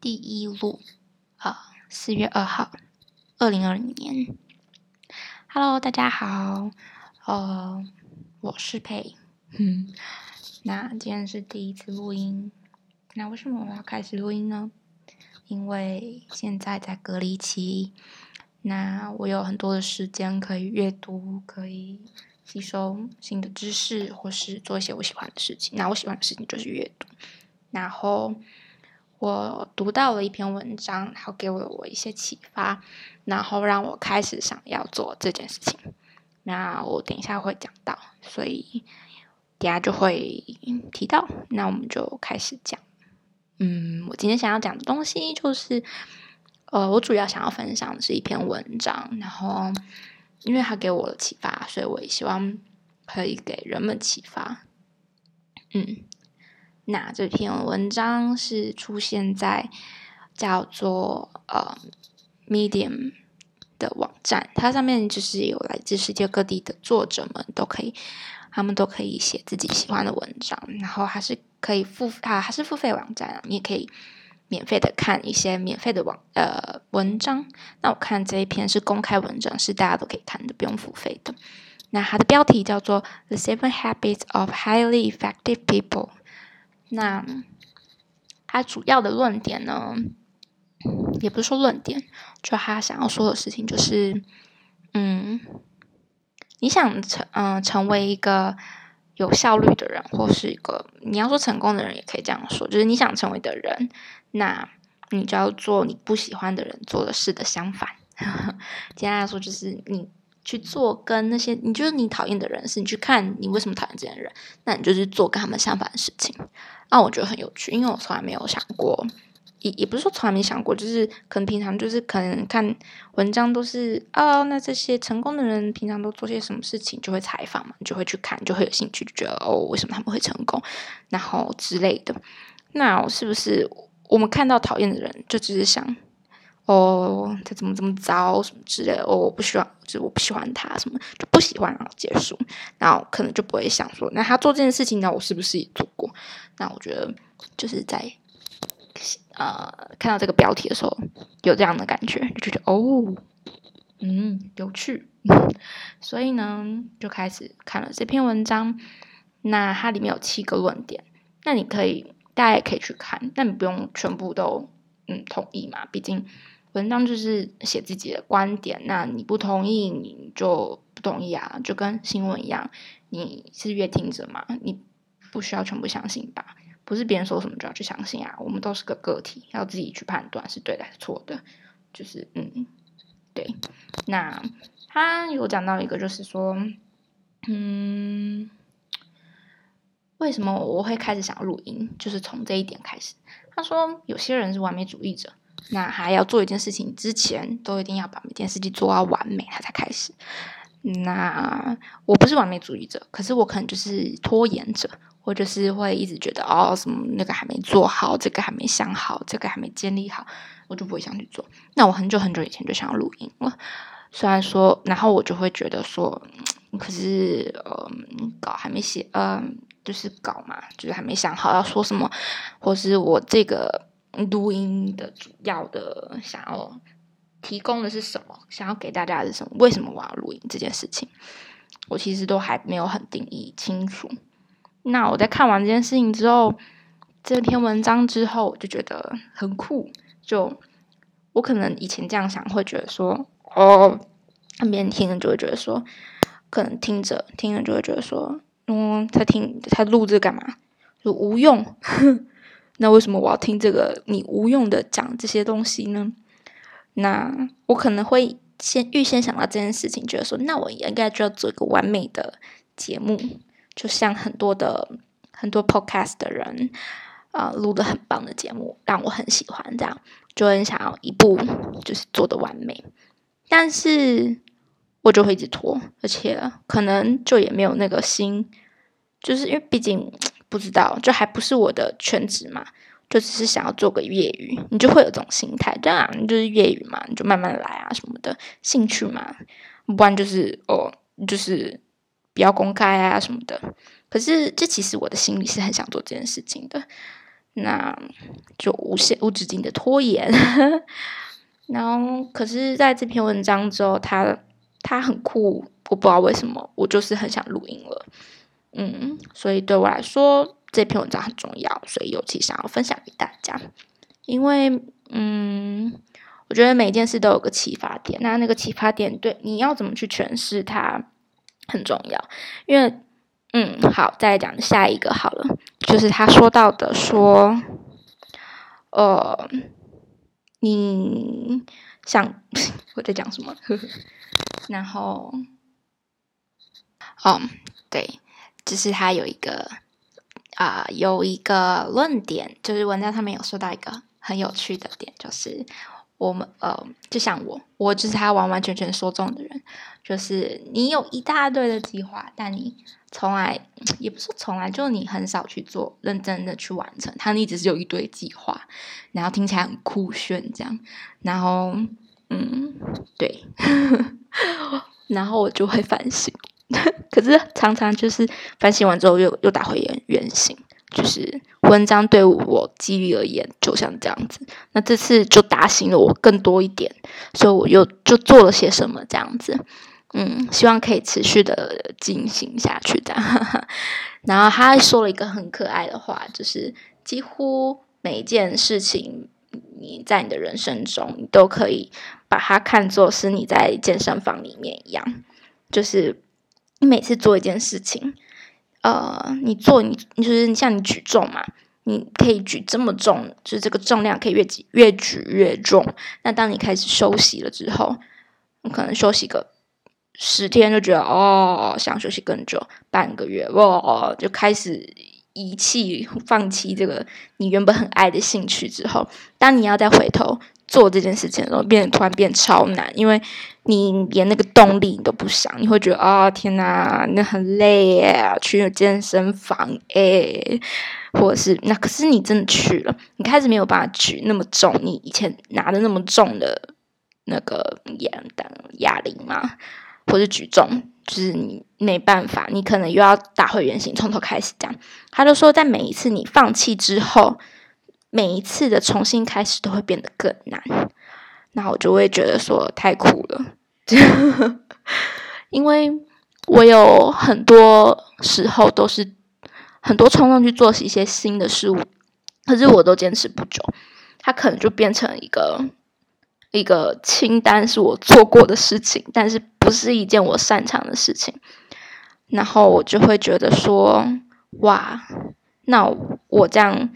第一路，啊，四月二号，二零二零年。Hello，大家好，呃，我是佩，嗯，那今天是第一次录音。那为什么我要开始录音呢？因为现在在隔离期，那我有很多的时间可以阅读，可以吸收新的知识，或是做一些我喜欢的事情。那我喜欢的事情就是阅读，然后。我读到了一篇文章，然后给了我一些启发，然后让我开始想要做这件事情。那我等一下会讲到，所以等下就会提到。那我们就开始讲。嗯，我今天想要讲的东西就是，呃，我主要想要分享的是一篇文章，然后因为他给我了启发，所以我也希望可以给人们启发。嗯。那这篇文章是出现在叫做呃 Medium 的网站，它上面就是有来自世界各地的作者们都可以，他们都可以写自己喜欢的文章，然后还是可以付啊，还是付费网站啊，你也可以免费的看一些免费的网呃文章。那我看这一篇是公开文章，是大家都可以看的，不用付费的。那它的标题叫做《The Seven Habits of Highly Effective People》。那他主要的论点呢，也不是说论点，就他想要说的事情就是，嗯，你想成嗯成为一个有效率的人，或是一个你要说成功的人，也可以这样说，就是你想成为的人，那你就要做你不喜欢的人做的事的相反。简单来说，就是你。去做跟那些你觉得你讨厌的人是，你去看你为什么讨厌这些人，那你就是做跟他们相反的事情。那我觉得很有趣，因为我从来没有想过，也也不是说从来没想过，就是可能平常就是可能看文章都是哦，那这些成功的人平常都做些什么事情，就会采访嘛，就会去看，就会有兴趣，就觉得哦，为什么他们会成功，然后之类的。那是不是我们看到讨厌的人，就只是想？哦，他怎么这么糟什么之类的？哦，我不喜欢，就是我不喜欢他什么，就不喜欢然后结束，然后可能就不会想说，那他做这件事情呢，我是不是也做过？那我觉得就是在呃看到这个标题的时候，有这样的感觉，就觉得哦，嗯，有趣，所以呢，就开始看了这篇文章。那它里面有七个论点，那你可以大家也可以去看，但你不用全部都嗯同意嘛，毕竟。文章就是写自己的观点，那你不同意，你就不同意啊，就跟新闻一样，你是阅听者嘛，你不需要全部相信吧？不是别人说什么就要去相信啊，我们都是个个体，要自己去判断是对的还是错的，就是嗯，对。那他有讲到一个，就是说，嗯，为什么我会开始想录音？就是从这一点开始。他说，有些人是完美主义者。那还要做一件事情之前，都一定要把每件事情做到完美，他才开始。那我不是完美主义者，可是我可能就是拖延者，或者是会一直觉得哦，什么那个还没做好，这个还没想好，这个还没建立好，我就不会想去做。那我很久很久以前就想要录音了，虽然说，然后我就会觉得说，可是呃，稿还没写，嗯，就是稿嘛，就是还没想好要说什么，或是我这个。录音的主要的想要提供的是什么？想要给大家的是什么？为什么我要录音这件事情？我其实都还没有很定义清楚。那我在看完这件事情之后，这篇文章之后，我就觉得很酷。就我可能以前这样想，会觉得说，哦，别人听了就会觉得说，可能听着听着就会觉得说，嗯，他听他录这干嘛？就无用。那为什么我要听这个你无用的讲这些东西呢？那我可能会先预先想到这件事情，觉得说，那我也应该就要做一个完美的节目，就像很多的很多 podcast 的人啊录的很棒的节目，让我很喜欢，这样就很想要一步就是做的完美，但是我就会一直拖，而且可能就也没有那个心，就是因为毕竟。不知道，就还不是我的全职嘛，就只是想要做个业余，你就会有这种心态，对啊，你就是业余嘛，你就慢慢来啊什么的，兴趣嘛，不然就是哦，就是不要公开啊什么的。可是这其实我的心里是很想做这件事情的，那就无限无止境的拖延。然后，可是在这篇文章之后，他他很酷，我不知道为什么，我就是很想录音了。嗯，所以对我来说，这篇文章很重要，所以尤其想要分享给大家。因为，嗯，我觉得每件事都有个启发点，那那个启发点对你要怎么去诠释它很重要。因为，嗯，好，再讲下一个好了，就是他说到的说，呃。你想 我在讲什么？呵 呵然后，哦，对，就是他有一个啊，有一个论点，就是文章上面有说到一个很有趣的点，就是我们呃，就像我，我就是他完完全全说中的人，就是你有一大堆的计划，但你。从来也不是从来，就你很少去做认真的去完成，他一直是有一堆计划，然后听起来很酷炫这样，然后嗯，对，然后我就会反省，可是常常就是反省完之后又又打回原原形，就是文章对我几率而言就像这样子，那这次就打醒了我更多一点，所以我又就做了些什么这样子。嗯，希望可以持续的进行下去的。然后他还说了一个很可爱的话，就是几乎每一件事情，你在你的人生中，你都可以把它看作是你在健身房里面一样。就是你每次做一件事情，呃，你做你就是像你举重嘛，你可以举这么重，就是这个重量可以越举越举越重。那当你开始休息了之后，你可能休息个。十天就觉得哦，想休息更久，半个月哇，就开始遗弃、放弃这个你原本很爱的兴趣之后，当你要再回头做这件事情的时候，变得突然变超难，因为你连那个动力你都不想，你会觉得啊，天哪，那很累耶，去健身房诶，或者是那可是你真的去了，你开始没有办法举那么重，你以前拿的那么重的那个哑哑铃嘛。或者举重，就是你没办法，你可能又要打回原形，从头开始这样。他就说，在每一次你放弃之后，每一次的重新开始都会变得更难。那我就会觉得说太苦了，因为我有很多时候都是很多冲动去做一些新的事物，可是我都坚持不久，它可能就变成一个。一个清单是我做过的事情，但是不是一件我擅长的事情，然后我就会觉得说，哇，那我这样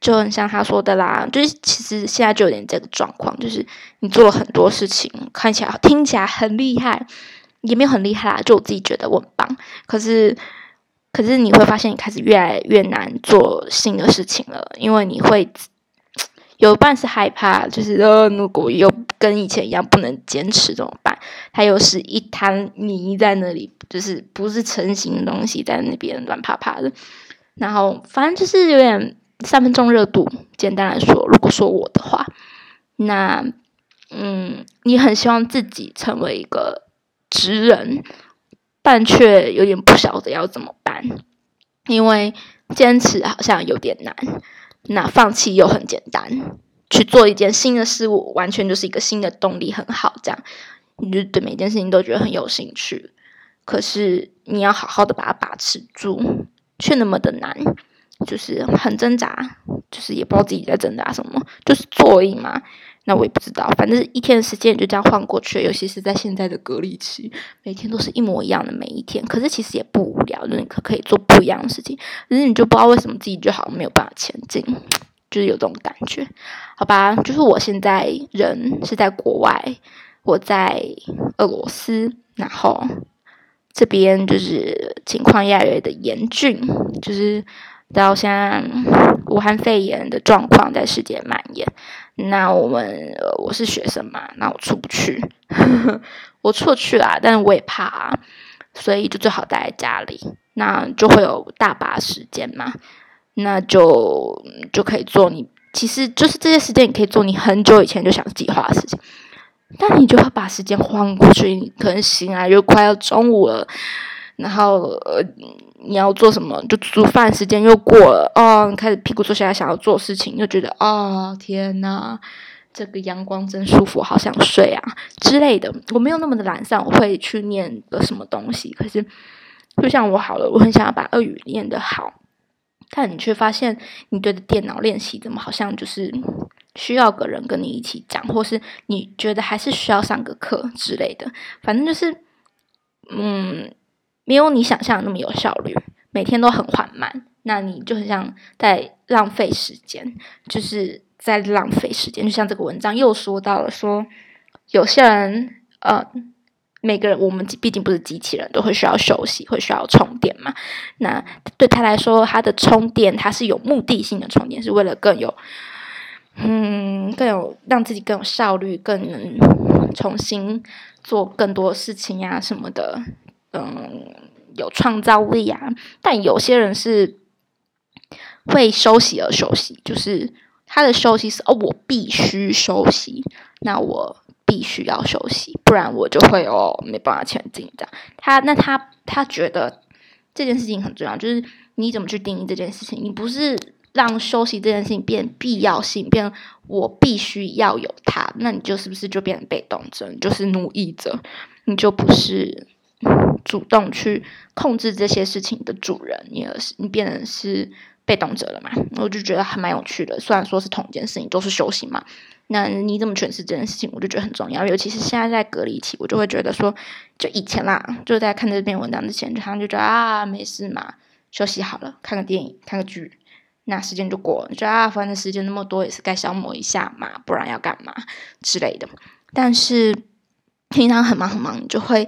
就很像他说的啦，就是其实现在就有点这个状况，就是你做了很多事情，看起来听起来很厉害，也没有很厉害啦，就我自己觉得我很棒，可是可是你会发现你开始越来越难做新的事情了，因为你会。有一半是害怕，就是呃，如果又跟以前一样不能坚持怎么办？它又是一滩泥在那里，就是不是成型的东西在那边乱趴趴的。然后反正就是有点三分钟热度。简单来说，如果说我的话，那嗯，你很希望自己成为一个职人，但却有点不晓得要怎么办，因为坚持好像有点难。那放弃又很简单，去做一件新的事物，完全就是一个新的动力，很好。这样，你就对每件事情都觉得很有兴趣。可是你要好好的把它把持住，却那么的难，就是很挣扎，就是也不知道自己在挣扎什么，就是做而已嘛。那我也不知道，反正一天的时间就这样晃过去，尤其是在现在的隔离期，每天都是一模一样的每一天。可是其实也不无聊，你可可以做不一样的事情。可是你就不知道为什么自己就好像没有办法前进，就是有这种感觉。好吧，就是我现在人是在国外，我在俄罗斯，然后这边就是情况越来越的严峻，就是到现在武汉肺炎的状况在世界蔓延。那我们我是学生嘛，那我出不去，我出去啦，但是我也怕啊，所以就最好待在家里，那就会有大把时间嘛，那就就可以做你，其实就是这些时间你可以做你很久以前就想计划的事情，但你就会把时间晃过去，你可能醒来就快要中午了，然后呃你要做什么，就煮饭时间又过了哦，开始屁股坐下来想要做事情，又觉得哦天呐，这个阳光真舒服，好想睡啊之类的。我没有那么的懒散，我会去念个什么东西。可是，就像我好了，我很想要把俄语练得好，但你却发现你对着电脑练习，怎么好像就是需要个人跟你一起讲，或是你觉得还是需要上个课之类的。反正就是，嗯。没有你想象的那么有效率，每天都很缓慢，那你就很像在浪费时间，就是在浪费时间。就像这个文章又说到了，说有些人，呃，每个人我们毕竟不是机器人，都会需要休息，会需要充电嘛。那对他来说，他的充电他是有目的性的充电，是为了更有，嗯，更有让自己更有效率，更能重新做更多事情呀什么的。嗯，有创造力啊，但有些人是会休息而休息，就是他的休息是哦，我必须休息，那我必须要休息，不然我就会哦没办法前进这样。他那他他觉得这件事情很重要，就是你怎么去定义这件事情？你不是让休息这件事情变必要性，变我必须要有它，那你就是不是就变成被动者，就是奴役者，你就不是。主动去控制这些事情的主人，你而是你变成是被动者了嘛？我就觉得还蛮有趣的。虽然说是同一件事情，都是修行嘛，那你怎么诠释这件事情，我就觉得很重要。尤其是现在在隔离期，我就会觉得说，就以前啦，就在看这篇文章之前，就好像就觉得啊，没事嘛，休息好了，看个电影，看个剧，那时间就过了。觉得啊，反正时间那么多，也是该消磨一下嘛，不然要干嘛之类的。但是平常很忙很忙，你就会。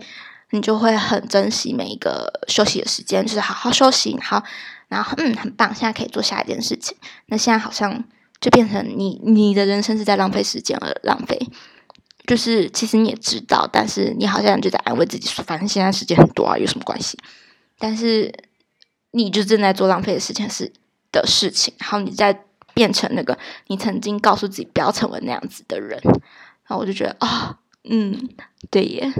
你就会很珍惜每一个休息的时间，就是好好休息，好，然后嗯，很棒，现在可以做下一件事情。那现在好像就变成你你的人生是在浪费时间而浪费，就是其实你也知道，但是你好像就在安慰自己说，反正现在时间很多啊，有什么关系？但是你就正在做浪费的事情是的事情，然后你在变成那个你曾经告诉自己不要成为那样子的人，然后我就觉得啊，嗯，对耶，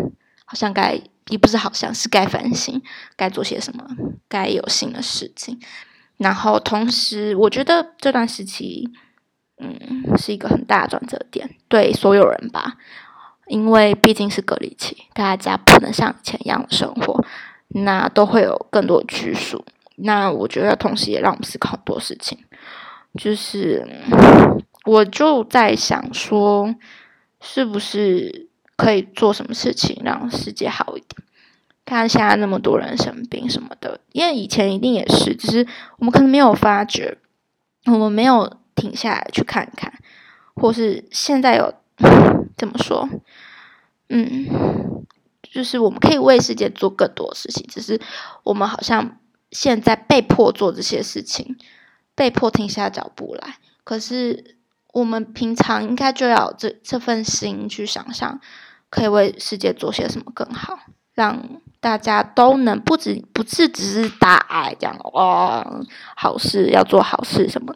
好像该。也不是好像是该反省，该做些什么，该有新的事情。然后同时，我觉得这段时期，嗯，是一个很大的转折点，对所有人吧。因为毕竟是隔离期，大家不能像以前一样的生活，那都会有更多拘束。那我觉得，同时也让我们思考很多事情。就是，我就在想说，是不是？可以做什么事情让世界好一点？看现在那么多人生病什么的，因为以前一定也是，只是我们可能没有发觉，我们没有停下来去看看，或是现在有 怎么说？嗯，就是我们可以为世界做更多事情，只是我们好像现在被迫做这些事情，被迫停下脚步来。可是我们平常应该就要这这份心去想象。可以为世界做些什么更好，让大家都能不止不是只是大爱这样哦，好事要做好事什么？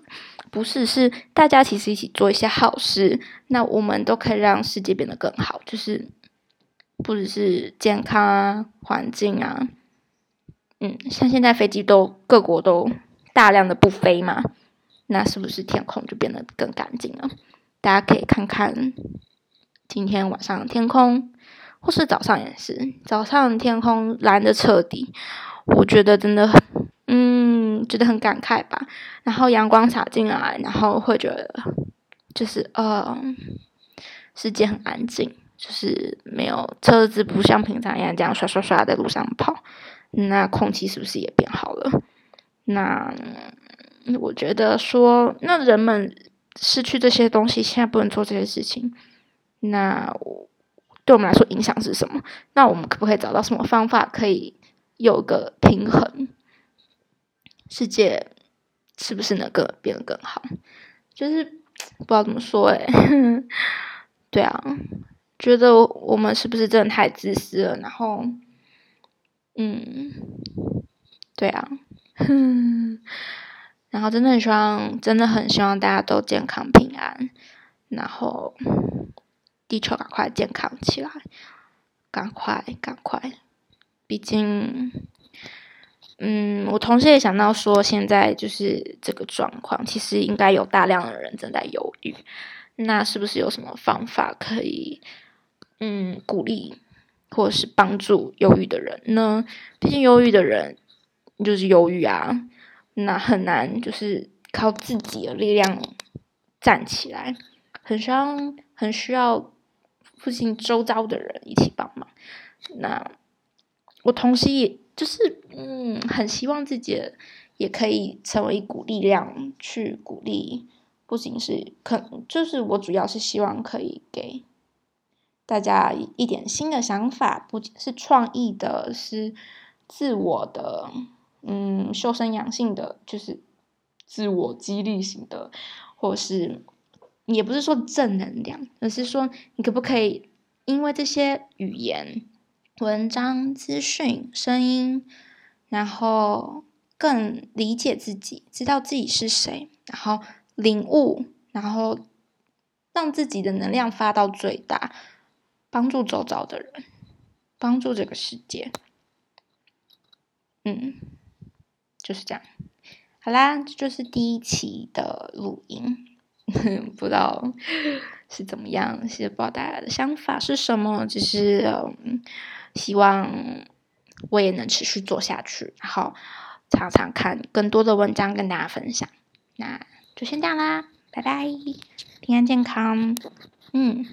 不是，是大家其实一起做一些好事，那我们都可以让世界变得更好。就是不只是健康啊，环境啊，嗯，像现在飞机都各国都大量的不飞嘛，那是不是天空就变得更干净了？大家可以看看。今天晚上天空，或是早上也是，早上天空蓝的彻底，我觉得真的很，嗯，觉得很感慨吧。然后阳光洒进来，然后会觉得，就是呃，世界很安静，就是没有车子不像平常一样这样刷刷刷在路上跑。那空气是不是也变好了？那我觉得说，那人们失去这些东西，现在不能做这些事情。那对我们来说影响是什么？那我们可不可以找到什么方法可以有个平衡？世界是不是能更变得更好？就是不知道怎么说哎，对啊，觉得我们是不是真的太自私了？然后，嗯，对啊，然后真的很希望，真的很希望大家都健康平安，然后。地球赶快健康起来，赶快赶快！毕竟嗯，我同时也想到说，现在就是这个状况，其实应该有大量的人正在犹豫。那是不是有什么方法可以，嗯，鼓励或是帮助忧郁的人呢？毕竟忧郁的人就是忧郁啊，那很难就是靠自己的力量站起来，很需要很需要附近周遭的人一起帮忙。那我同时也。就是嗯，很希望自己也可以成为一股力量，去鼓励。不仅是可，就是我主要是希望可以给大家一点新的想法，不仅是创意的，是自我的，嗯，修身养性的，就是自我激励型的，或是也不是说正能量，而是说你可不可以因为这些语言。文章、资讯、声音，然后更理解自己，知道自己是谁，然后领悟，然后让自己的能量发到最大，帮助周遭的人，帮助这个世界。嗯，就是这样。好啦，这就是第一期的录音。不知道是怎么样，是不知道大家的想法是什么，只是希望我也能持续做下去，然后常常看更多的文章跟大家分享。那就先这样啦，拜拜，平安健康，嗯。